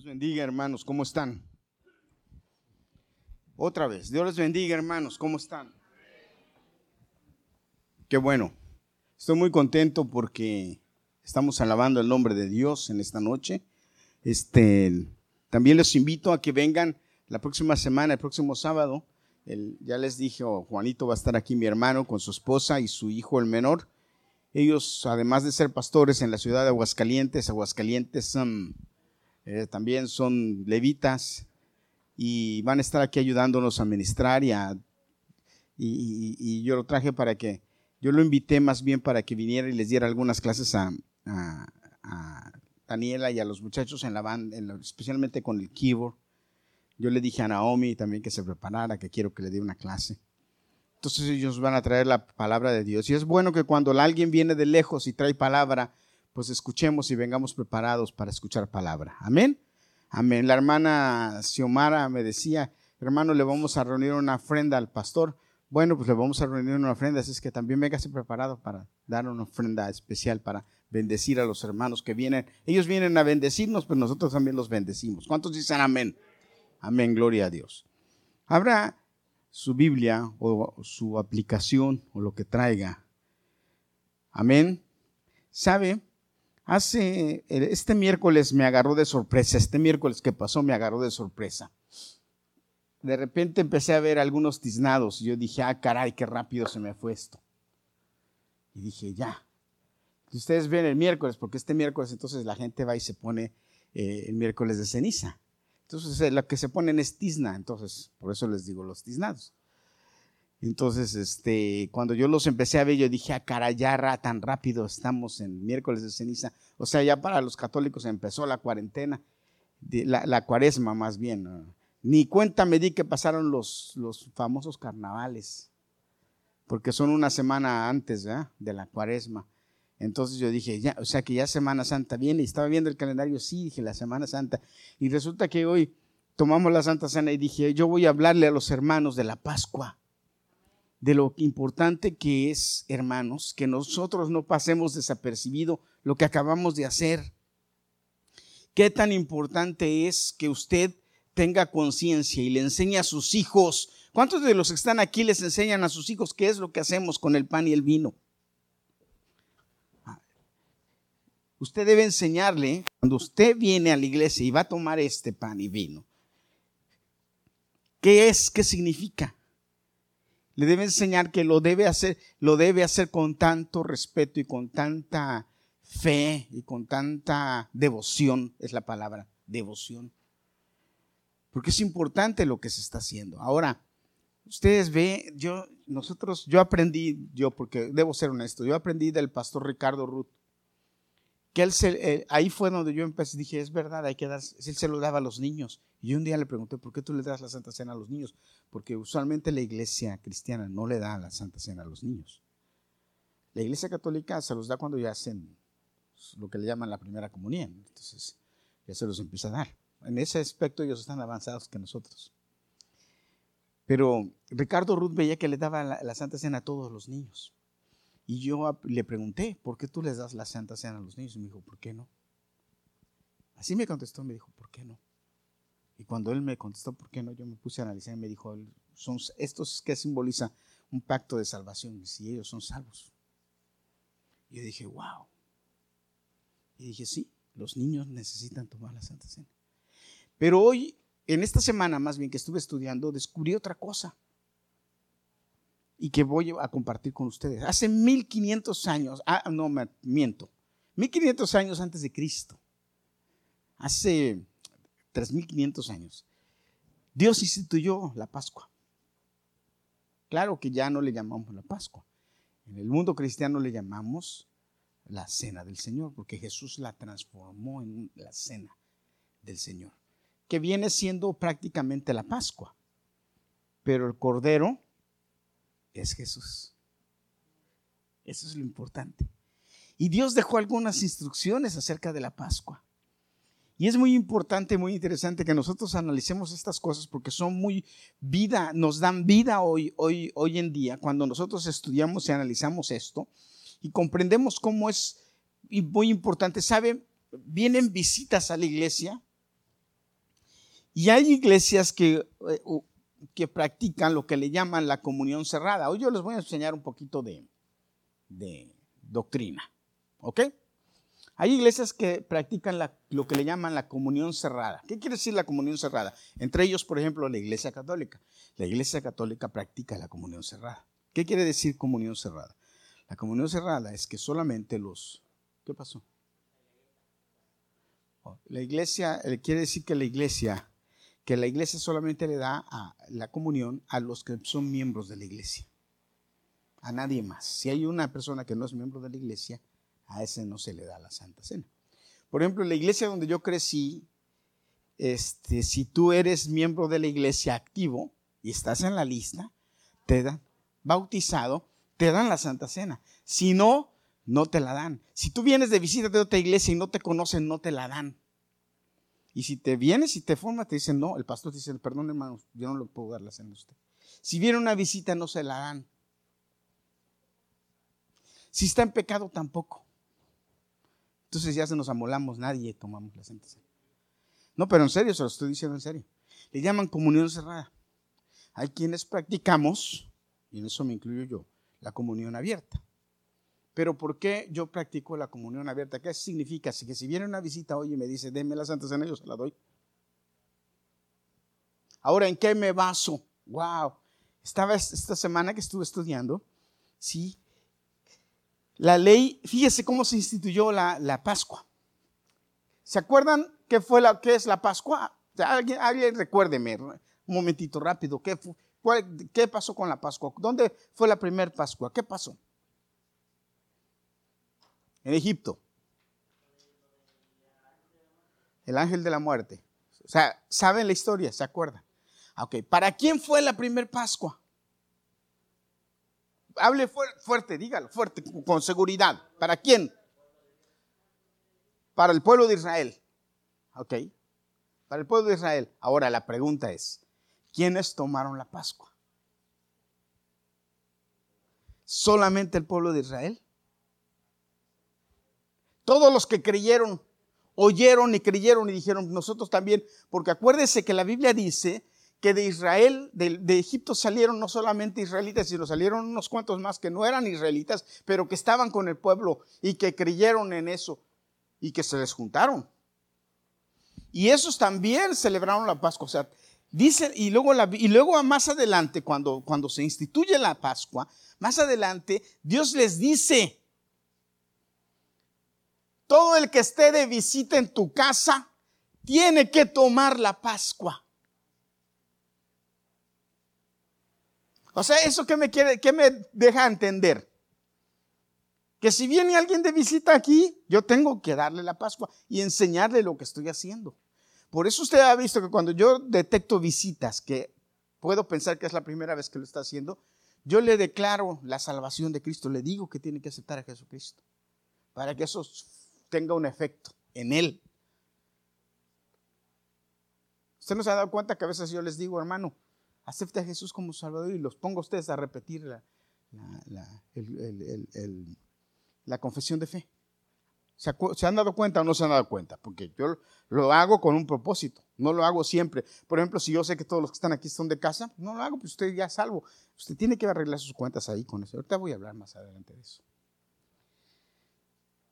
les bendiga, hermanos. ¿Cómo están? Otra vez. Dios les bendiga, hermanos. ¿Cómo están? Qué bueno. Estoy muy contento porque estamos alabando el nombre de Dios en esta noche. Este, también les invito a que vengan la próxima semana, el próximo sábado. ya les dije, oh, Juanito va a estar aquí, mi hermano, con su esposa y su hijo, el menor. Ellos, además de ser pastores en la ciudad de Aguascalientes, Aguascalientes son eh, también son levitas y van a estar aquí ayudándonos a ministrar y, yo lo traje para que, yo lo invité más bien para que viniera y les diera algunas clases a, Daniela y a los muchachos en la banda, especialmente con el keyboard. Yo le dije a Naomi también que se preparara, que quiero que le dé una clase. Entonces ellos van a traer la palabra de Dios. Y es bueno que cuando alguien viene de lejos y trae palabra, pues escuchemos y vengamos preparados para escuchar palabra. Amén. Amén. La hermana Xiomara me decía, hermano, le vamos a reunir una ofrenda al pastor. Bueno, pues le vamos a reunir una ofrenda, así es que también véngase preparado para dar una ofrenda especial para bendecir a los hermanos que vienen. Ellos vienen a bendecirnos, pero nosotros también los bendecimos. ¿Cuántos dicen amén? Amén, gloria a Dios. Habrá su Biblia o su aplicación o lo que traiga. Amén. ¿Sabe? Hace, este miércoles me agarró de sorpresa, este miércoles que pasó me agarró de sorpresa. De repente empecé a ver algunos tiznados y yo dije, ah, caray, qué rápido se me fue esto. Y dije, ya. ustedes ven el miércoles, porque este miércoles entonces la gente va y se pone eh, el miércoles de ceniza. Entonces eh, lo que se ponen es tizna, entonces por eso les digo los tiznados. Entonces, este, cuando yo los empecé a ver, yo dije, ah, cara, ya tan rápido estamos en miércoles de ceniza. O sea, ya para los católicos empezó la cuarentena, la, cuaresma más bien. Ni cuenta me di que pasaron los, los famosos carnavales, porque son una semana antes de la cuaresma. Entonces yo dije, ya, o sea que ya Semana Santa viene, y estaba viendo el calendario, sí, dije, la Semana Santa. Y resulta que hoy tomamos la Santa Cena y dije, yo voy a hablarle a los hermanos de la Pascua de lo importante que es, hermanos, que nosotros no pasemos desapercibido lo que acabamos de hacer. Qué tan importante es que usted tenga conciencia y le enseñe a sus hijos. ¿Cuántos de los que están aquí les enseñan a sus hijos qué es lo que hacemos con el pan y el vino? Usted debe enseñarle, cuando usted viene a la iglesia y va a tomar este pan y vino, ¿qué es? ¿Qué significa? Le debe enseñar que lo debe hacer, lo debe hacer con tanto respeto y con tanta fe y con tanta devoción, es la palabra, devoción. Porque es importante lo que se está haciendo. Ahora, ustedes ven, yo, nosotros, yo aprendí, yo, porque debo ser honesto, yo aprendí del pastor Ricardo Ruth que él eh, ahí fue donde yo empecé, dije, es verdad, hay que dar, él se lo daba a los niños. Y un día le pregunté, ¿por qué tú le das la Santa Cena a los niños? Porque usualmente la iglesia cristiana no le da la Santa Cena a los niños. La iglesia católica se los da cuando ya hacen lo que le llaman la primera comunión. Entonces, ya se los empieza a dar. En ese aspecto ellos están avanzados que nosotros. Pero Ricardo Ruth veía que le daba la Santa Cena a todos los niños. Y yo le pregunté, ¿por qué tú les das la Santa Cena a los niños? Y me dijo, ¿por qué no? Así me contestó, me dijo, ¿por qué no? Y cuando él me contestó, ¿por qué no? Yo me puse a analizar y me dijo, son estos que simboliza un pacto de salvación, si ellos son salvos. Y yo dije, wow. Y dije, sí, los niños necesitan tomar la Santa Cena. Pero hoy, en esta semana más bien que estuve estudiando, descubrí otra cosa y que voy a compartir con ustedes. Hace 1500 años, ah, no me miento, 1500 años antes de Cristo, hace 3500 años, Dios instituyó la Pascua. Claro que ya no le llamamos la Pascua. En el mundo cristiano le llamamos la cena del Señor, porque Jesús la transformó en la cena del Señor, que viene siendo prácticamente la Pascua. Pero el Cordero es Jesús. Eso es lo importante. Y Dios dejó algunas instrucciones acerca de la Pascua. Y es muy importante, muy interesante que nosotros analicemos estas cosas porque son muy vida, nos dan vida hoy, hoy, hoy en día cuando nosotros estudiamos y analizamos esto y comprendemos cómo es muy importante. ¿Saben? Vienen visitas a la iglesia Y hay iglesias que, eh, que practican lo que le llaman la comunión cerrada. Hoy yo les voy a enseñar un poquito de, de doctrina. ¿Ok? Hay iglesias que practican lo que le llaman la comunión cerrada. ¿Qué quiere decir la comunión cerrada? Entre ellos, por ejemplo, la iglesia católica. La iglesia católica practica la comunión cerrada. ¿Qué quiere decir comunión cerrada? La comunión cerrada es que solamente los... ¿Qué pasó? La iglesia, quiere decir que la iglesia, que la iglesia solamente le da la comunión a los que son miembros de la iglesia. A nadie más. Si hay una persona que no es miembro de la iglesia, a ese no se le da la Santa Cena. Por ejemplo, la iglesia donde yo crecí, este, si tú eres miembro de la iglesia activo y estás en la lista, te dan bautizado, te dan la Santa Cena. Si no, no te la dan. Si tú vienes de visita de otra iglesia y no te conocen, no te la dan. Y si te vienes y te formas, te dicen, no, el pastor te dice, perdón hermano, yo no le puedo dar la cena a usted. Si viene una visita, no se la dan. Si está en pecado, tampoco. Entonces ya se nos amolamos, nadie tomamos la Santa Cena. No, pero en serio, se lo estoy diciendo en serio. Le llaman comunión cerrada. Hay quienes practicamos, y en eso me incluyo yo, la comunión abierta. Pero ¿por qué yo practico la comunión abierta? ¿Qué significa? que si viene una visita hoy y me dice, denme la Santa Cena, yo se la doy. Ahora, ¿en qué me baso? Wow. Estaba esta semana que estuve estudiando, sí, la ley, fíjese cómo se instituyó la, Pascua. ¿Se acuerdan qué, fue la, qué es la Pascua? Alguien, alguien recuérdeme un momentito rápido. ¿qué, ¿Qué pasó con la Pascua? ¿Dónde fue la primera Pascua? ¿Qué pasó? En Egipto. El ángel de la muerte. O sea, ¿saben la historia? ¿Se acuerdan? Ok, ¿para quién fue la primera Pascua? Hable fuerte, dígalo, fuerte, con seguridad. ¿Para quién? Para el pueblo de Israel. ¿Ok? Para el pueblo de Israel. Ahora la pregunta es, ¿quiénes tomaron la Pascua? ¿Solamente el pueblo de Israel? Todos los que creyeron, oyeron y creyeron y dijeron, nosotros también, porque acuérdese que la Biblia dice que de Israel, de, Egipto salieron no solamente israelitas, sino salieron unos cuantos más que no eran israelitas, pero que estaban con el pueblo y que creyeron en eso y que se les juntaron. Y esos también celebraron la Pascua. O sea, dice, y luego, y luego más adelante, cuando, cuando se instituye la Pascua, más adelante, Dios les dice, todo el que esté de visita en tu casa tiene que tomar la Pascua. O sea, ¿eso qué me, quiere, qué me deja entender? Que si viene alguien de visita aquí, yo tengo que darle la Pascua y enseñarle lo que estoy haciendo. Por eso usted ha visto que cuando yo detecto visitas, que puedo pensar que es la primera vez que lo está haciendo, yo le declaro la salvación de Cristo, le digo que tiene que aceptar a Jesucristo, para que eso tenga un efecto en él. ¿Usted no se ha dado cuenta que a veces yo les digo, hermano, acepte a Jesús como Salvador y los pongo a ustedes a repetir la, la, confesión de fe. ¿Se, han dado cuenta o no se han dado cuenta? Porque yo lo hago con un propósito, no lo hago siempre. Por ejemplo, si yo sé que todos los que están aquí son de casa, no lo hago, pues usted ya es salvo. Usted tiene que arreglar sus cuentas ahí con eso. Ahorita voy a hablar más adelante de eso.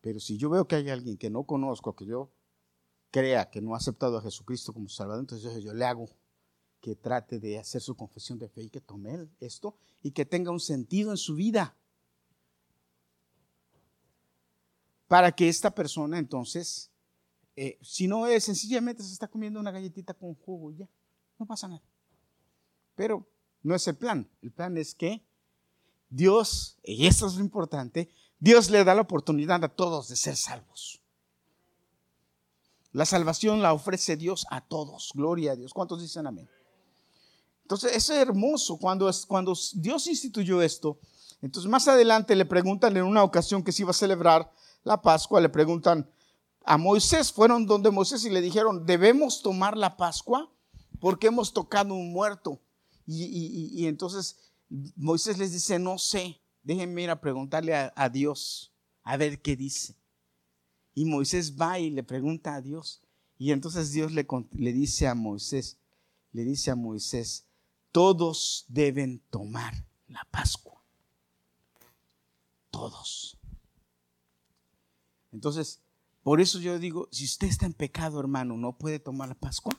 Pero si yo veo que hay alguien que no conozco, que yo crea que no ha aceptado a Jesucristo como Salvador, entonces yo le hago que trate de hacer su confesión de fe y que tome esto y que tenga un sentido en su vida. Para que esta persona entonces, eh, si no es sencillamente se está comiendo una galletita con jugo ya, no pasa nada. Pero no es el plan. El plan es que Dios, y esto es lo importante, Dios le da la oportunidad a todos de ser salvos. La salvación la ofrece Dios a todos. Gloria a Dios. ¿Cuántos dicen amén? Entonces, es hermoso cuando, cuando Dios instituyó esto. Entonces, más adelante le preguntan en una ocasión que se iba a celebrar la Pascua, le preguntan a Moisés, fueron donde Moisés y le dijeron, debemos tomar la Pascua porque hemos tocado un muerto. Y, entonces Moisés les dice, no sé, déjenme ir a preguntarle a, Dios, a ver qué dice. Y Moisés va y le pregunta a Dios. Y entonces Dios le, le dice a Moisés, le dice a Moisés, todos deben tomar la Pascua. Todos. Entonces, por eso yo digo, si usted está en pecado, hermano, no puede tomar la Pascua.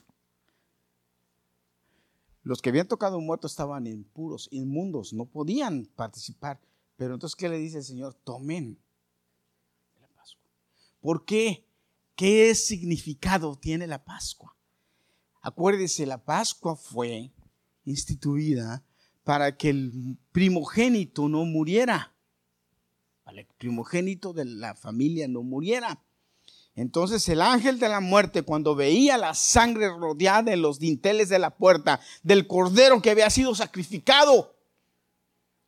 Los que habían tocado muerto estaban impuros, inmundos, no podían participar. Pero entonces, ¿qué le dice el Señor? Tomen la Pascua. ¿Por qué? ¿Qué significado tiene la Pascua? Acuérdese, la Pascua fue instituida para que el primogénito no muriera, para el primogénito de la familia no muriera. Entonces el ángel de la muerte, cuando veía la sangre rodeada en los dinteles de la puerta del cordero que había sido sacrificado,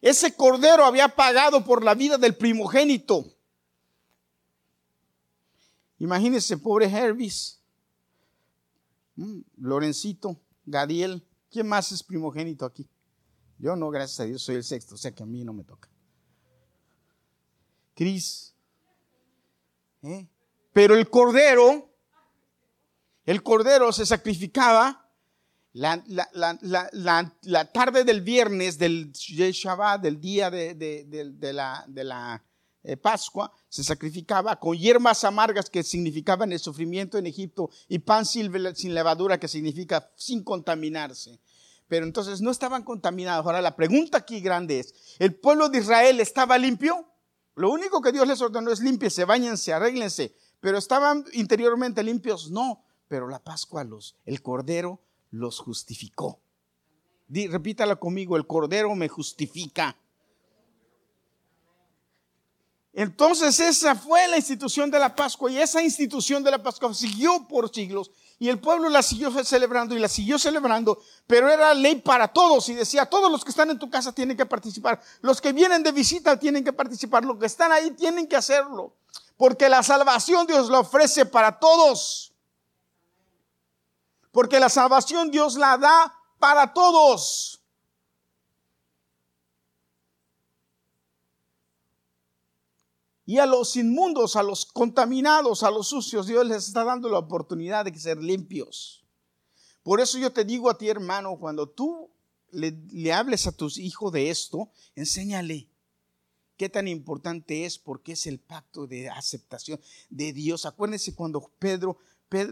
ese cordero había pagado por la vida del primogénito. Imagínense, pobre Hervis, mm, Lorencito, Gadiel, ¿quién más es primogénito aquí? Yo no, gracias a Dios, soy el sexto, o sea que a mí no me toca. Cris, ¿eh? Pero el cordero, el cordero se sacrificaba la, tarde del viernes del Shabbat, del día de, la, eh, Pascua, se sacrificaba con hierbas amargas que significaban el sufrimiento en Egipto y pan sin, levadura que significa sin contaminarse pero entonces no estaban contaminados. Ahora la pregunta aquí grande es, ¿el pueblo de Israel estaba limpio? Lo único que Dios les ordenó es limpiense, bañense, arréglense pero estaban interiormente limpios, no, pero la Pascua los, el Cordero los justificó. repítala conmigo, el Cordero me justifica. Entonces esa fue la institución de la Pascua y esa institución de la Pascua siguió por siglos y el pueblo la siguió celebrando y la siguió celebrando, pero era ley para todos y decía, todos los que están en tu casa tienen que participar, los que vienen de visita tienen que participar, los que están ahí tienen que hacerlo. Porque la salvación Dios la ofrece para todos. Porque la salvación Dios la da para todos. Y a los inmundos, a los contaminados, a los sucios, Dios les está dando la oportunidad de ser limpios. Por eso yo te digo a ti, hermano, cuando tú le, le hables a tus hijos de esto, enséñale qué tan importante es porque es el pacto de aceptación de Dios. Acuérdense cuando Pedro,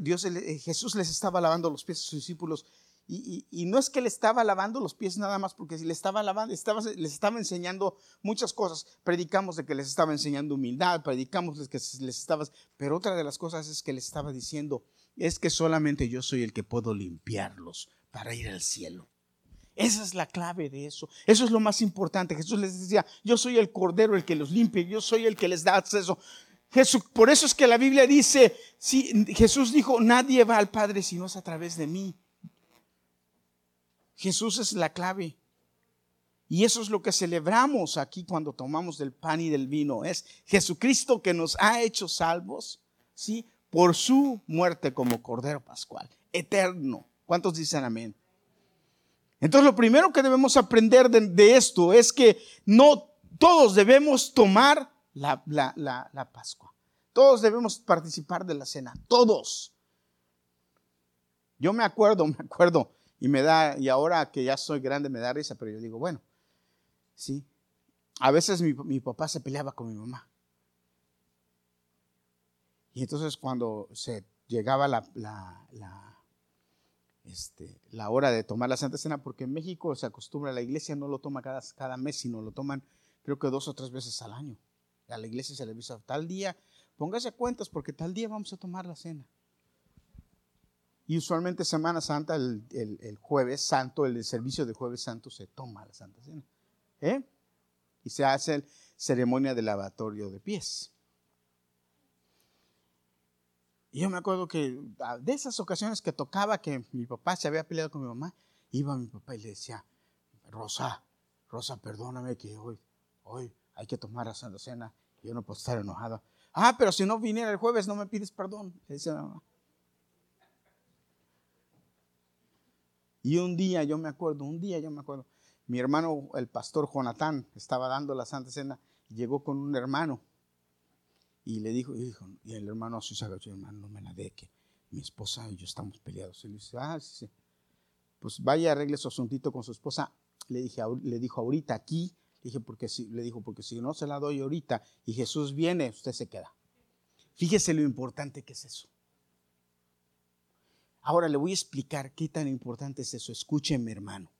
Dios, eh, Jesús les estaba lavando los pies a sus discípulos y, no es que le estaba lavando los pies nada más, porque si le estaba lavando, estaba, les estaba enseñando muchas cosas. Predicamos de que les estaba enseñando humildad, predicamos de que les estaba, pero otra de las cosas es que les estaba diciendo, es que solamente yo soy el que puedo limpiarlos para ir al cielo. Esa es la clave de eso. Eso es lo más importante. Jesús les decía, yo soy el cordero, el que los limpia, yo soy el que les da acceso. Por eso es que la Biblia dice, si, Jesús dijo, nadie va al Padre si no es a través de mí. Jesús es la clave. Y eso es lo que celebramos aquí cuando tomamos del pan y del vino. Es Jesucristo que nos ha hecho salvos, ¿sí? Por su muerte como Cordero Pascual, eterno. ¿Cuántos dicen amén? Entonces lo primero que debemos aprender de, esto es que no todos debemos tomar la, la, Pascua. Todos debemos participar de la cena. Todos. Yo me acuerdo, me acuerdo, y me da, y ahora que ya soy grande me da risa, pero yo digo, bueno, sí. A veces mi, papá se peleaba con mi mamá. Y entonces cuando se llegaba la, este, la hora de tomar la Santa Cena, porque en México se acostumbra, la iglesia no lo toma cada, cada mes, sino lo toman creo que dos o tres veces al año. A la iglesia se le avisa tal día, póngase cuentas porque tal día vamos a tomar la cena. Y usualmente Semana Santa, el, el, jueves santo, el servicio de jueves santo, se toma la Santa Cena. ¿eh? Y se hace ceremonia de lavatorio de pies. Y yo me acuerdo que ah, de esas ocasiones que tocaba que mi papá se había peleado con mi mamá, iba mi papá y le decía, Rosa, Rosa, perdóname que hoy, hoy hay que tomar la Santa Cena. Yo no puedo estar enojado. Ah, pero si no viniera el jueves no me pides perdón, le dice mamá. Y un día, yo me acuerdo, un día yo me acuerdo, mi hermano, el pastor Jonatán, estaba dando la Santa Cena llegó con un hermano y le dijo, y, y el hermano así se agachó, hermano, no me la dé, que mi esposa y yo estamos peleados. Y le dice, ah, sí, sí. pues vaya, arregle su asuntito con su esposa. Le, dije, le dijo ahorita aquí, dije, porque si, le dijo, porque si no se la doy ahorita y Jesús viene, usted se queda. Fíjese lo importante que es eso. Ahora le voy a explicar qué tan importante es eso. Escúcheme, hermano.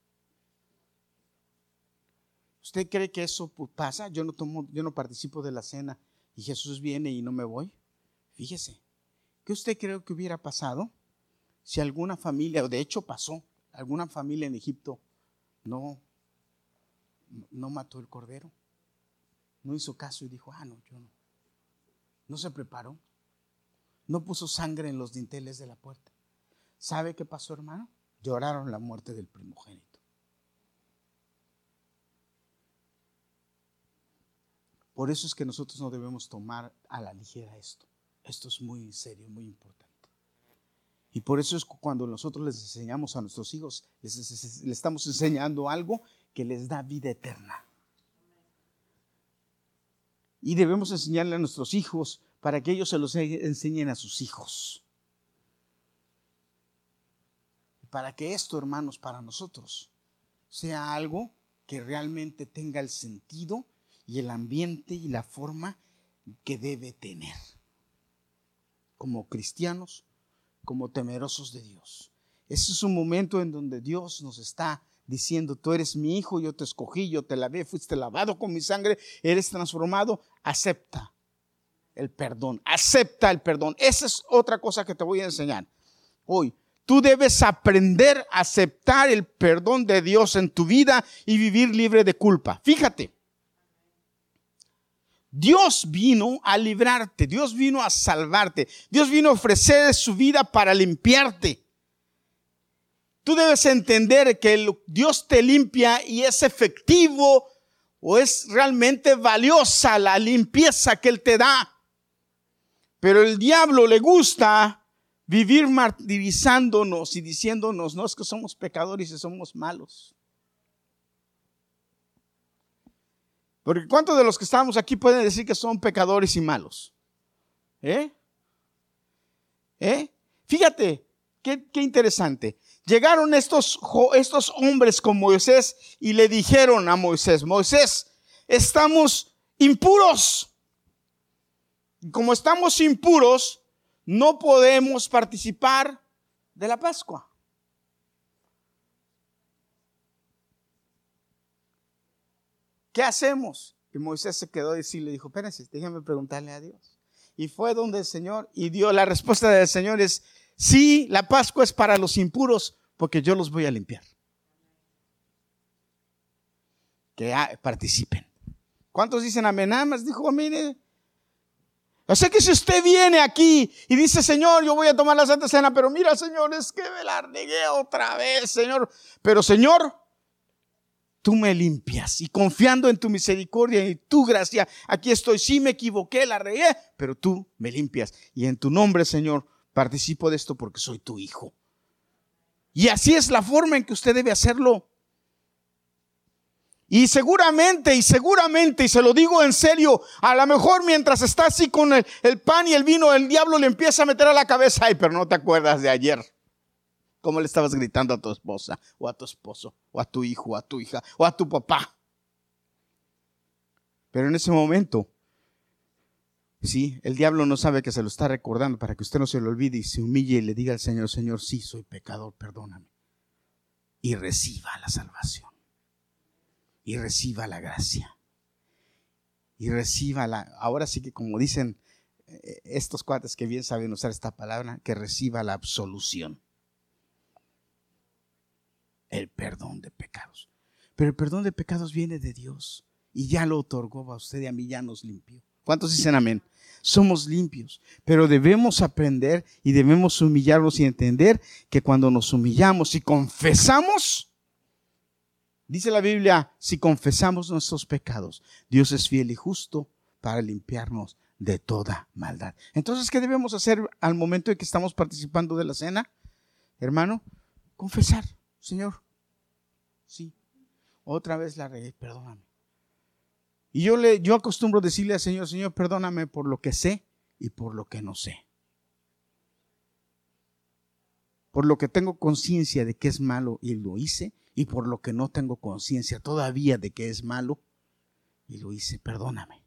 ¿Usted cree que eso pasa? Yo no tomo, yo no participo de la cena y Jesús viene y no me voy. Fíjese, ¿qué usted cree que hubiera pasado si alguna familia, o de hecho pasó, alguna familia en Egipto no, no mató el cordero? No hizo caso y dijo, ah, no, yo no. No se preparó. No puso sangre en los dinteles de la puerta. ¿Sabe qué pasó, hermano? Lloraron la muerte del primogénito. Por eso es que nosotros no debemos tomar a la ligera esto. Esto es muy serio, muy importante. Y por eso es cuando nosotros les enseñamos a nuestros hijos, les, estamos enseñando algo que les da vida eterna. Y debemos enseñarle a nuestros hijos para que ellos se los enseñen a sus hijos. Para que esto, hermanos, para nosotros sea algo que realmente tenga el sentido y el ambiente y la forma que debe tener como cristianos, como temerosos de Dios. Ese es un momento en donde Dios nos está diciendo, tú eres mi hijo, yo te escogí, yo te lavé, fuiste lavado con mi sangre, eres transformado, acepta el perdón, acepta el perdón. Esa es otra cosa que te voy a enseñar hoy. Tú debes aprender a aceptar el perdón de Dios en tu vida y vivir libre de culpa. Fíjate, Dios vino a librarte, Dios vino a salvarte, Dios vino a ofrecer su vida para limpiarte. Tú debes entender que Dios te limpia y es efectivo o es realmente valiosa la limpieza que Él te da. Pero el diablo le gusta vivir martirizándonos y diciéndonos, no es que somos pecadores y somos malos. Porque ¿cuántos de los que estamos aquí pueden decir que son pecadores y malos? ¿Eh? ¿Eh? Fíjate, qué, interesante. Llegaron estos, estos hombres con Moisés y le dijeron a Moisés, Moisés, estamos impuros. Como estamos impuros, no podemos participar de la Pascua. ¿qué hacemos? Y Moisés se quedó y sí le dijo, espérense, déjenme preguntarle a Dios. Y fue donde el Señor y dio la respuesta del Señor es, sí, la Pascua es para los impuros porque yo los voy a limpiar. Que participen. ¿Cuántos dicen amén? Nada más dijo, mire. O sea que si usted viene aquí y dice, Señor, yo voy a tomar la Santa Cena, pero mira, Señor, es que me la negué otra vez, Señor. Pero, Señor, tú me limpias y confiando en tu misericordia y tu gracia, aquí estoy, sí me equivoqué, la regué, pero tú me limpias y en tu nombre, Señor, participo de esto porque soy tu hijo. Y así es la forma en que usted debe hacerlo. Y seguramente, y seguramente, y se lo digo en serio, a lo mejor mientras está así con el, el pan y el vino, el diablo le empieza a meter a la cabeza, ay, pero no te acuerdas de ayer. ¿Cómo le estabas gritando a tu esposa o a tu esposo o a tu hijo o a tu hija o a tu papá? Pero en ese momento, sí, el diablo no sabe que se lo está recordando para que usted no se lo olvide y se humille y le diga al Señor, Señor, sí, soy pecador, perdóname. Y reciba la salvación. Y reciba la gracia. Y reciba la, ahora sí que como dicen eh, estos cuates que bien saben usar esta palabra, que reciba la absolución el perdón de pecados. Pero el perdón de pecados viene de Dios y ya lo otorgó a usted y a mí ya nos limpió. ¿Cuántos dicen amén? Somos limpios, pero debemos aprender y debemos humillarnos y entender que cuando nos humillamos y confesamos, dice la Biblia, si confesamos nuestros pecados, Dios es fiel y justo para limpiarnos de toda maldad. Entonces, ¿qué debemos hacer al momento en que estamos participando de la cena? Hermano, confesar. Señor, sí, otra vez la regué, perdóname. Y yo, le, yo acostumbro decirle al Señor, Señor, perdóname por lo que sé y por lo que no sé. por lo que tengo conciencia de que es malo y lo hice, y por lo que no tengo conciencia todavía de que es malo y lo hice, perdóname.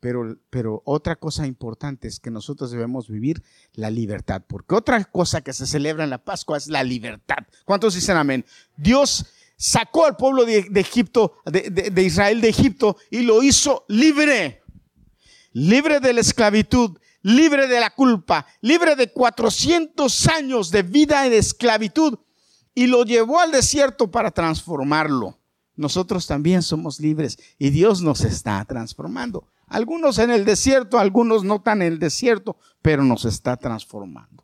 Pero, pero, otra cosa importante es que nosotros debemos vivir la libertad, porque otra cosa que se celebra en la Pascua es la libertad. ¿Cuántos dicen amén? Dios sacó al pueblo de, Egipto, de, de Israel de Egipto, y lo hizo libre, libre de la esclavitud, libre de la culpa, libre de 400 años de vida en esclavitud y lo llevó al desierto para transformarlo. Nosotros también somos libres y Dios nos está transformando. Algunos en el desierto, algunos no tan en el desierto, pero nos está transformando.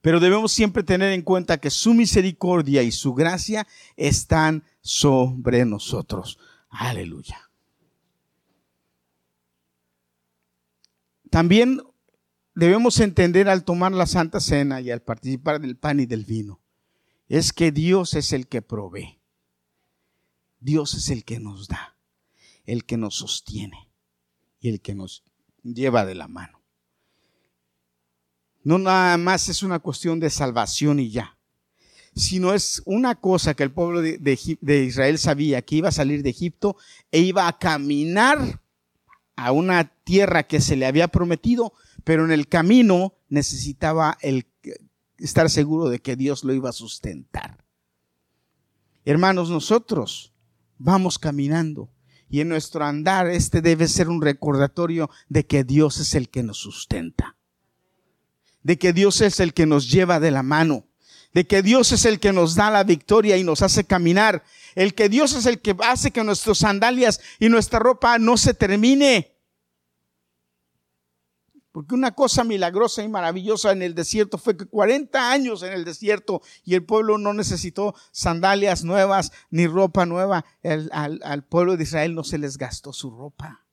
Pero debemos siempre tener en cuenta que su misericordia y su gracia están sobre nosotros. Aleluya. También debemos entender al tomar la Santa Cena y al participar del pan y del vino, es que Dios es el que provee. Dios es el que nos da, el que nos sostiene y el que nos lleva de la mano. No nada más es una cuestión de salvación y ya, sino es una cosa que el pueblo de, Israel sabía, que iba a salir de Egipto e iba a caminar a una tierra que se le había prometido, pero en el camino necesitaba el estar seguro de que Dios lo iba a sustentar. Hermanos, nosotros vamos caminando y en nuestro andar este debe ser un recordatorio de que Dios es el que nos sustenta, de que Dios es el que nos lleva de la mano, de que Dios es el que nos da la victoria y nos hace caminar, el que Dios es el que hace que nuestras sandalias y nuestra ropa no se termine. Porque una cosa milagrosa y maravillosa en el desierto fue que 40 años en el desierto y el pueblo no necesitó sandalias nuevas ni ropa nueva. al, al, pueblo de Israel no se les gastó su ropa.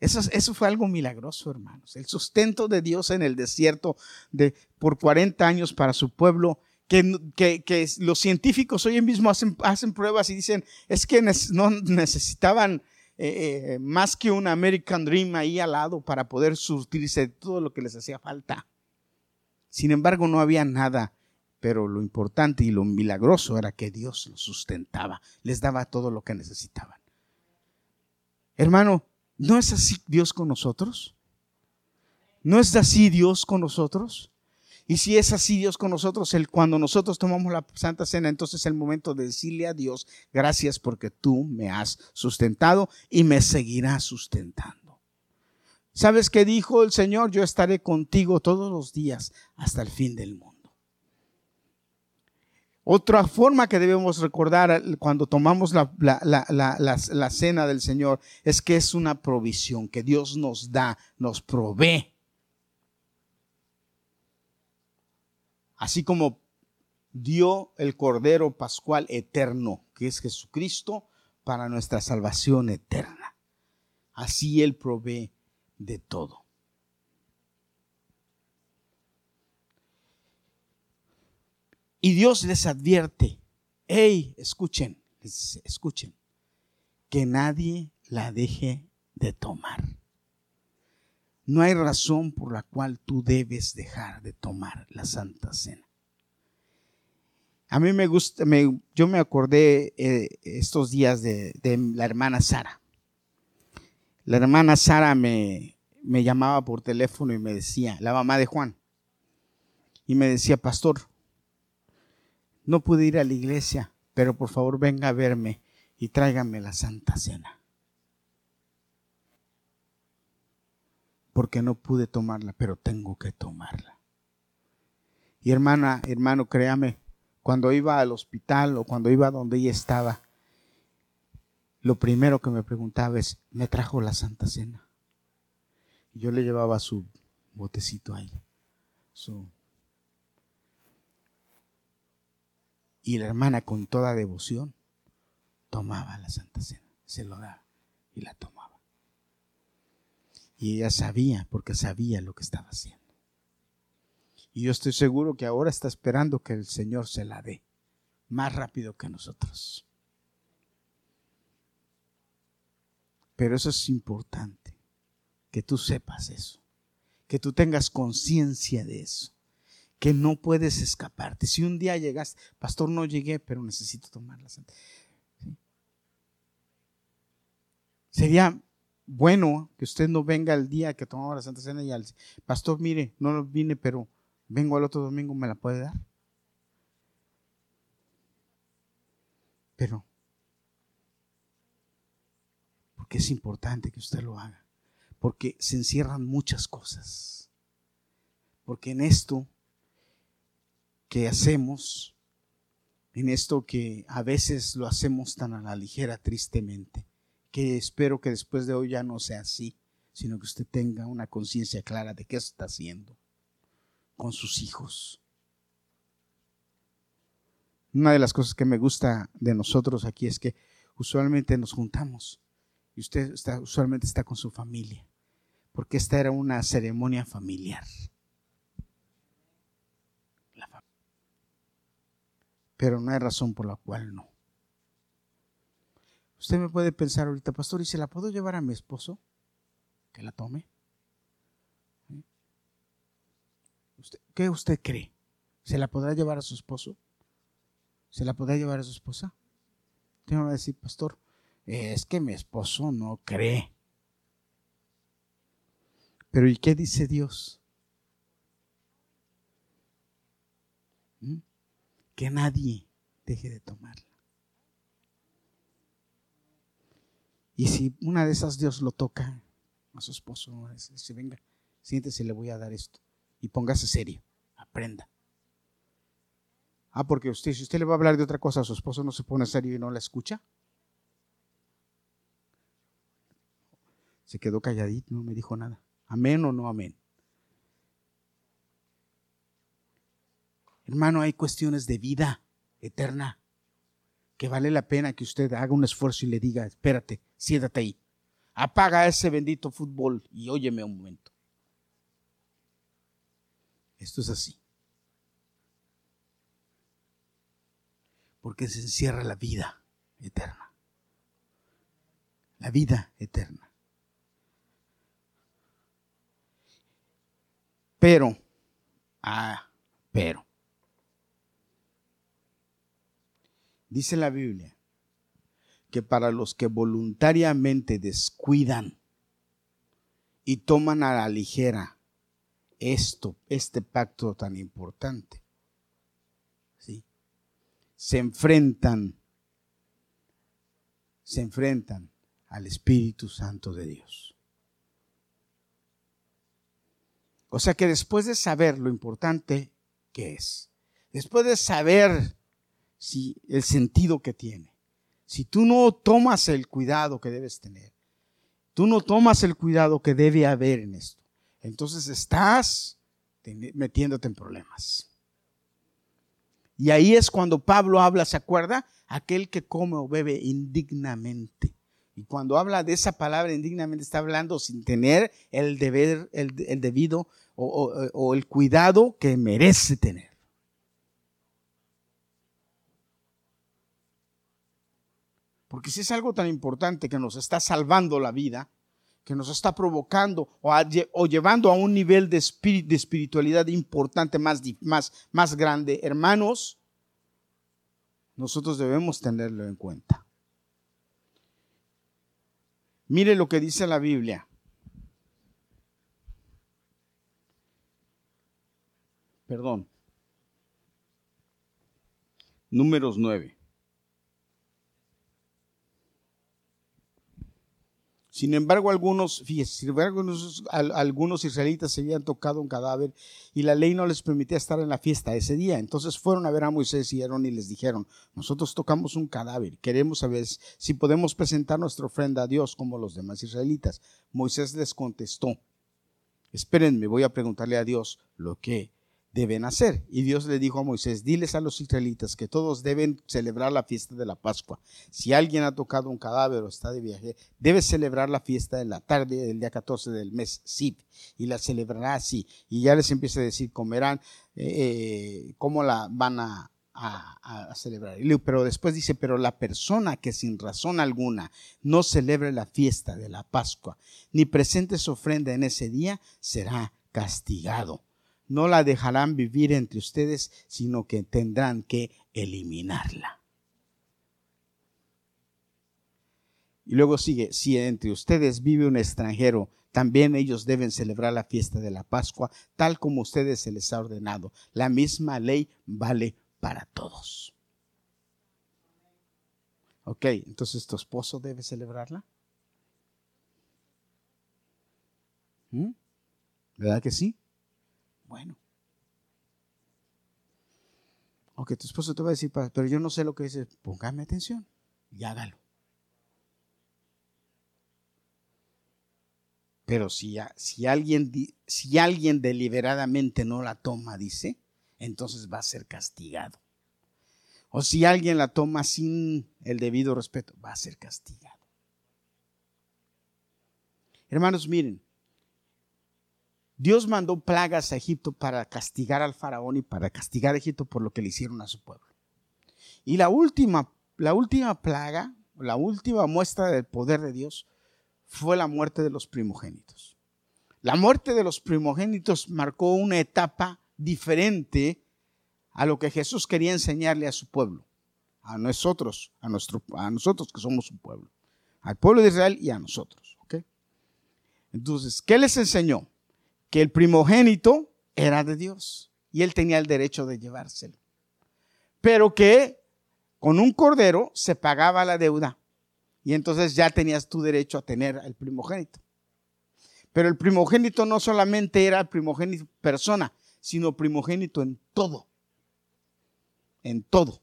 Eso, eso, fue algo milagroso, hermanos. El sustento de Dios en el desierto de, por 40 años para su pueblo. Que, que, que los científicos hoy mismo hacen, hacen pruebas y dicen, es que no necesitaban eh, eh, más que un American Dream ahí al lado para poder surtirse de todo lo que les hacía falta. Sin embargo, no había nada, pero lo importante y lo milagroso era que Dios los sustentaba, les daba todo lo que necesitaban. Hermano, ¿no es así Dios con nosotros? ¿No es así Dios con nosotros? Y si es así Dios con nosotros, el, cuando nosotros tomamos la Santa Cena, entonces es el momento de decirle a Dios, gracias porque tú me has sustentado y me seguirás sustentando. ¿Sabes qué dijo el Señor? Yo estaré contigo todos los días hasta el fin del mundo. Otra forma que debemos recordar cuando tomamos la, la, cena del Señor es que es una provisión que Dios nos da, nos provee así como dio el Cordero Pascual eterno, que es Jesucristo, para nuestra salvación eterna. Así Él provee de todo. Y Dios les advierte, hey, escuchen, escuchen, que nadie la deje de tomar. No hay razón por la cual tú debes dejar de tomar la Santa Cena. A mí me gusta, yo me acordé eh, estos días de, la hermana Sara. La hermana Sara me, me llamaba por teléfono y me decía, la mamá de Juan, y me decía, pastor, no pude ir a la iglesia, pero por favor venga a verme y tráigame la Santa Cena. porque no pude tomarla, pero tengo que tomarla. Y hermana, hermano, créame, cuando iba al hospital o cuando iba donde ella estaba, lo primero que me preguntaba es, ¿me trajo la Santa Cena? Y yo le llevaba su botecito ahí. Y la hermana con toda devoción tomaba la Santa Cena, se lo daba y la tomaba. Y ella sabía, porque sabía lo que estaba haciendo. Y yo estoy seguro que ahora está esperando que el Señor se la dé más rápido que nosotros. Pero eso es importante, que tú sepas eso, que tú tengas conciencia de eso, que no puedes escaparte. Si un día llegas, pastor, no llegué, pero necesito tomar la santa. Sería bueno que usted no venga el día que tomamos la Santa Cena y al pastor, mire, no vine, pero vengo al otro domingo, ¿me la puede dar? Pero, porque es importante que usted lo haga, porque se encierran muchas cosas, porque en esto que hacemos, en esto que a veces lo hacemos tan a la ligera, tristemente, que espero que después de hoy ya no sea así, sino que usted tenga una conciencia clara de qué está haciendo con sus hijos. Una de las cosas que me gusta de nosotros aquí es que usualmente nos juntamos y usted está, usualmente está con su familia, porque esta era una ceremonia familiar. Pero no hay razón por la cual no. Usted me puede pensar ahorita, pastor, ¿y se la puedo llevar a mi esposo? Que la tome. ¿Qué usted cree? ¿Se la podrá llevar a su esposo? ¿Se la podrá llevar a su esposa? Usted me va a decir, pastor, es que mi esposo no cree. Pero ¿y qué dice Dios? ¿Mm? Que nadie deje de tomarla. Y si una de esas Dios lo toca a su esposo, dice, venga, siéntese, le voy a dar esto. Y póngase serio, aprenda. Ah, porque usted, si usted le va a hablar de otra cosa, a su esposo no se pone serio y no la escucha. Se quedó calladito, no me dijo nada. Amén o no amén. Hermano, hay cuestiones de vida eterna que vale la pena que usted haga un esfuerzo y le diga, espérate, siéntate ahí. Apaga ese bendito fútbol y óyeme un momento. Esto es así. Porque se encierra la vida eterna. La vida eterna. Pero, ah, pero, Dice la Biblia que para los que voluntariamente descuidan y toman a la ligera esto, este pacto tan importante, ¿sí? se enfrentan, se enfrentan al Espíritu Santo de Dios. O sea que después de saber lo importante que es, después de saber si el sentido que tiene. Si tú no tomas el cuidado que debes tener, tú no tomas el cuidado que debe haber en esto, entonces estás metiéndote en problemas. Y ahí es cuando Pablo habla, ¿se acuerda? Aquel que come o bebe indignamente. Y cuando habla de esa palabra indignamente, está hablando sin tener el deber, el, debido o el cuidado que merece tener. Porque si es algo tan importante que nos está salvando la vida, que nos está provocando o, llevando a un nivel de, espiritualidad importante, más, más, grande, hermanos, nosotros debemos tenerlo en cuenta. Mire lo que dice la Biblia. Perdón. Números 9. Sin embargo, algunos, fíjense, algunos, algunos israelitas se habían tocado un cadáver y la ley no les permitía estar en la fiesta ese día. Entonces fueron a ver a Moisés y Aarón y les dijeron, nosotros tocamos un cadáver, queremos saber si podemos presentar nuestra ofrenda a Dios como los demás israelitas. Moisés les contestó, espérenme, voy a preguntarle a Dios lo que deben hacer. Y Dios le dijo a Moisés, diles a los israelitas que todos deben celebrar la fiesta de la Pascua. Si alguien ha tocado un cadáver o está de viaje, debe celebrar la fiesta en la tarde del día 14 del mes Sib y la celebrará así. Y ya les empieza a decir, comerán, eh, eh, cómo la van a, a, celebrar. Pero después dice, pero la persona que sin razón alguna no celebre la fiesta de la Pascua, ni presente su ofrenda en ese día, será castigado. No la dejarán vivir entre ustedes, sino que tendrán que eliminarla. Y luego sigue, si entre ustedes vive un extranjero, también ellos deben celebrar la fiesta de la Pascua, tal como ustedes se les ha ordenado. La misma ley vale para todos. Ok, entonces tu esposo debe celebrarla. ¿Mm? ¿Verdad que sí? Bueno. Ok, tu esposo te va a decir, pero yo no sé lo que dice. Póngame atención y hágalo. Pero si, si, alguien, si alguien deliberadamente no la toma, dice, entonces va a ser castigado. O si alguien la toma sin el debido respeto, va a ser castigado. Hermanos, miren, Dios mandó plagas a Egipto para castigar al faraón y para castigar a Egipto por lo que le hicieron a su pueblo. Y la última, la última plaga, la última muestra del poder de Dios fue la muerte de los primogénitos. La muerte de los primogénitos marcó una etapa diferente a lo que Jesús quería enseñarle a su pueblo, a nosotros, a, a nosotros que somos su pueblo, al pueblo de Israel y a nosotros. Entonces, ¿qué les enseñó? Que el primogénito era de Dios y él tenía el derecho de llevárselo. Pero que con un cordero se pagaba la deuda y entonces ya tenías tu derecho a tener al primogénito. Pero el primogénito no solamente era el primogénito persona, sino primogénito en todo. En todo.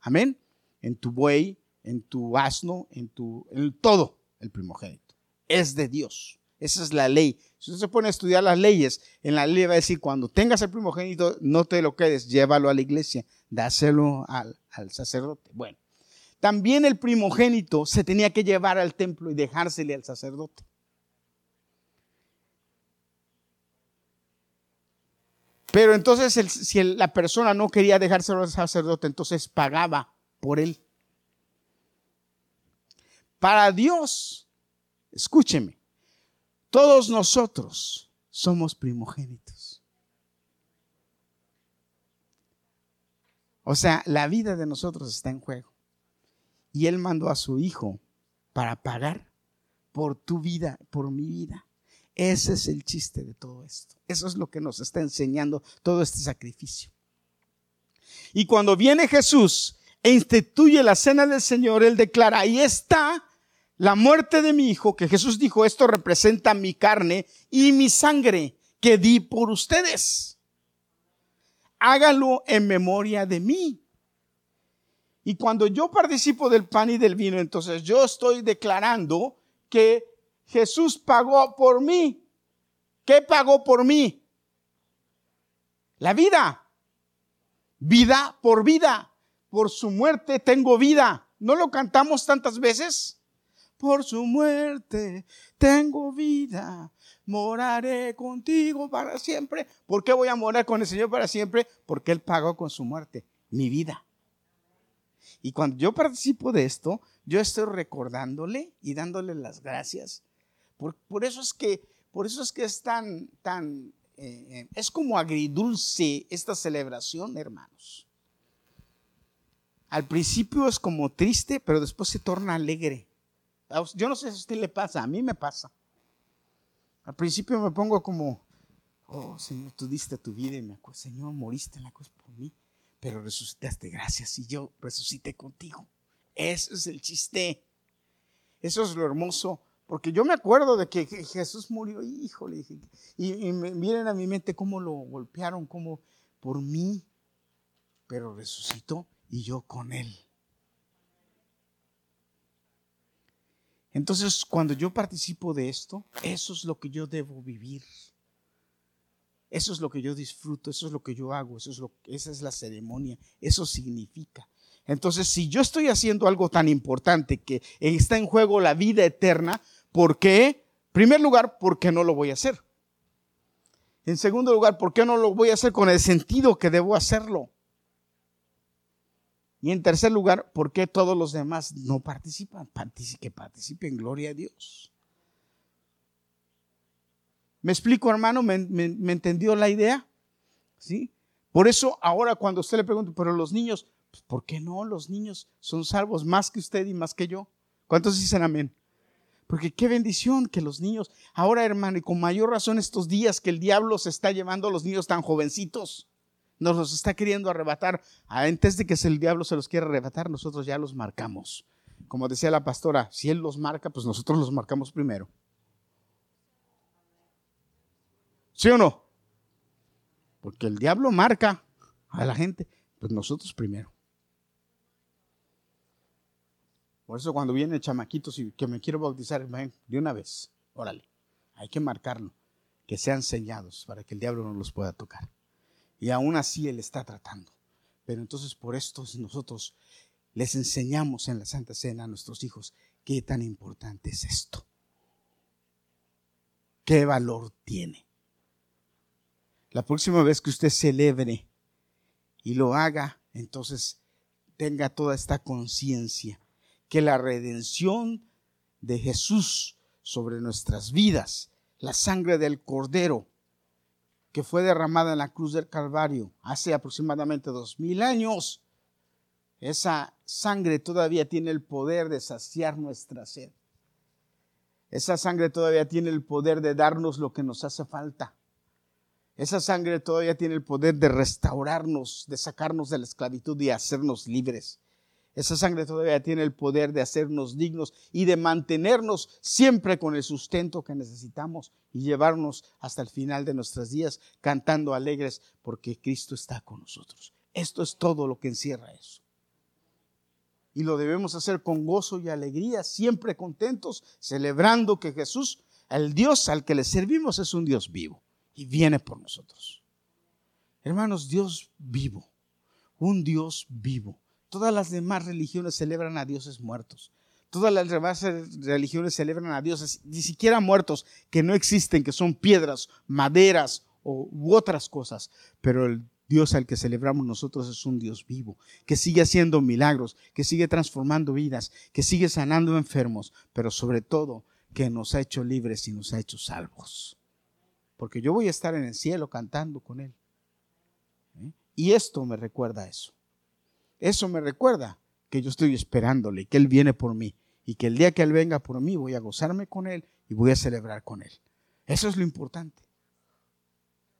Amén. En tu buey, en tu asno, en tu en todo el primogénito. Es de Dios. Esa es la ley. Si usted se pone a estudiar las leyes, en la ley va a decir, cuando tengas el primogénito, no te lo quedes, llévalo a la iglesia, dáselo al, sacerdote. Bueno, también el primogénito se tenía que llevar al templo y dejársele al sacerdote. Pero entonces, si la persona no quería dejárselo al sacerdote, entonces pagaba por él. Para Dios, escúcheme, todos nosotros somos primogénitos. O sea, la vida de nosotros está en juego. Y Él mandó a su Hijo para pagar por tu vida, por mi vida. Ese es el chiste de todo esto. Eso es lo que nos está enseñando todo este sacrificio. Y cuando viene Jesús e instituye la cena del Señor, Él declara, ahí está la muerte de mi hijo, que Jesús dijo, esto representa mi carne y mi sangre que di por ustedes. Hágalo en memoria de mí. Y cuando yo participo del pan y del vino, entonces yo estoy declarando que Jesús pagó por mí. ¿Qué pagó por mí? La vida. Vida por vida. Por su muerte tengo vida. ¿No lo cantamos tantas veces? Por su muerte tengo vida. Moraré contigo para siempre. ¿Por qué voy a morar con el Señor para siempre? Porque Él pagó con su muerte mi vida. Y cuando yo participo de esto, yo estoy recordándole y dándole las gracias. Por, eso es que, por eso es que es tan, tan, eh, eh, es como agridulce esta celebración, hermanos. Al principio es como triste, pero después se torna alegre. Yo no sé si a usted le pasa, a mí me pasa. Al principio me pongo como, oh Señor, tú diste tu vida y me acuerdo, Señor, moriste en la cruz por mí, pero resucitaste, gracias, y yo resucité contigo. Eso es el chiste. Eso es lo hermoso. Porque yo me acuerdo de que Jesús murió, híjole, y, y miren a mi mente cómo lo golpearon, como por mí, pero resucitó y yo con él. Entonces, cuando yo participo de esto, eso es lo que yo debo vivir. Eso es lo que yo disfruto, eso es lo que yo hago, eso es lo, esa es la ceremonia, eso significa. Entonces, si yo estoy haciendo algo tan importante que está en juego la vida eterna, ¿por qué? En primer lugar, ¿por qué no lo voy a hacer? En segundo lugar, ¿por qué no lo voy a hacer con el sentido que debo hacerlo? Y en tercer lugar, ¿por qué todos los demás no participan? Que participen, gloria a Dios. ¿Me explico, hermano? ¿Me, entendió la idea? ¿Sí? Por eso ahora cuando usted le pregunta, pero los niños, pues, ¿por qué no? Los niños son salvos más que usted y más que yo. ¿Cuántos dicen amén? Porque qué bendición que los niños, ahora hermano, y con mayor razón estos días que el diablo se está llevando a los niños tan jovencitos, nos los está queriendo arrebatar. Antes de que el diablo se los quiera arrebatar, nosotros ya los marcamos. Como decía la pastora, si él los marca, pues nosotros los marcamos primero. ¿Sí o no? Porque el diablo marca a la gente, pues nosotros primero. Por eso cuando vienen chamaquitos y que me quiero bautizar, de una vez, órale, hay que marcarlo, que sean sellados para que el diablo no los pueda tocar. Y aún así Él está tratando. Pero entonces por esto nosotros les enseñamos en la Santa Cena a nuestros hijos qué tan importante es esto. ¿Qué valor tiene? La próxima vez que usted celebre y lo haga, entonces tenga toda esta conciencia que la redención de Jesús sobre nuestras vidas, la sangre del Cordero que fue derramada en la cruz del Calvario hace aproximadamente dos mil años, esa sangre todavía tiene el poder de saciar nuestra sed. Esa sangre todavía tiene el poder de darnos lo que nos hace falta. Esa sangre todavía tiene el poder de restaurarnos, de sacarnos de la esclavitud y hacernos libres. Esa sangre todavía tiene el poder de hacernos dignos y de mantenernos siempre con el sustento que necesitamos y llevarnos hasta el final de nuestros días cantando alegres porque Cristo está con nosotros. Esto es todo lo que encierra eso. Y lo debemos hacer con gozo y alegría, siempre contentos, celebrando que Jesús, el Dios al que le servimos, es un Dios vivo y viene por nosotros. Hermanos, Dios vivo, un Dios vivo Todas las demás religiones celebran a dioses muertos. Todas las demás religiones celebran a dioses, ni siquiera muertos, que no existen, que son piedras, maderas u otras cosas. Pero el Dios al que celebramos nosotros es un Dios vivo, que sigue haciendo milagros, que sigue transformando vidas, que sigue sanando enfermos, pero sobre todo que nos ha hecho libres y nos ha hecho salvos. Porque yo voy a estar en el cielo cantando con Él. ¿eh? Y esto me recuerda a eso. Eso me recuerda que yo estoy esperándole, que Él viene por mí y que el día que Él venga por mí voy a gozarme con Él y voy a celebrar con Él. Eso es lo importante.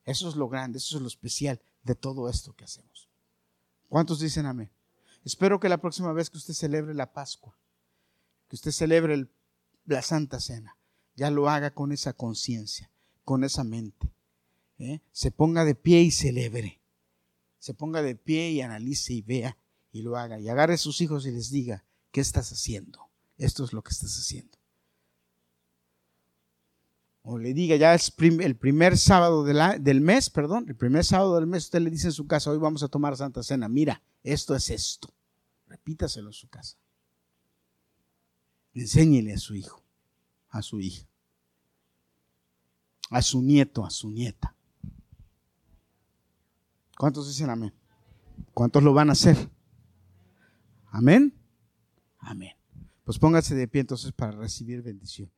Eso es lo grande, eso es lo especial de todo esto que hacemos. ¿Cuántos dicen amén? Espero que la próxima vez que usted celebre la Pascua, que usted celebre la Santa Cena, ya lo haga con esa conciencia, con esa mente. ¿eh? Se ponga de pie y celebre. Se ponga de pie y analice y vea y lo haga. Y agarre a sus hijos y les diga, ¿qué estás haciendo? Esto es lo que estás haciendo. O le diga, ya es el primer sábado del mes, perdón, el primer sábado del mes, usted le dice en su casa, hoy vamos a tomar Santa Cena, mira, esto es esto. Repítaselo en su casa. Enséñele a su hijo, a su hija, a su nieto, a su nieta. ¿Cuántos dicen amén? ¿Cuántos lo van a hacer? Amén. Amén. Pues póngase de pie entonces para recibir bendición.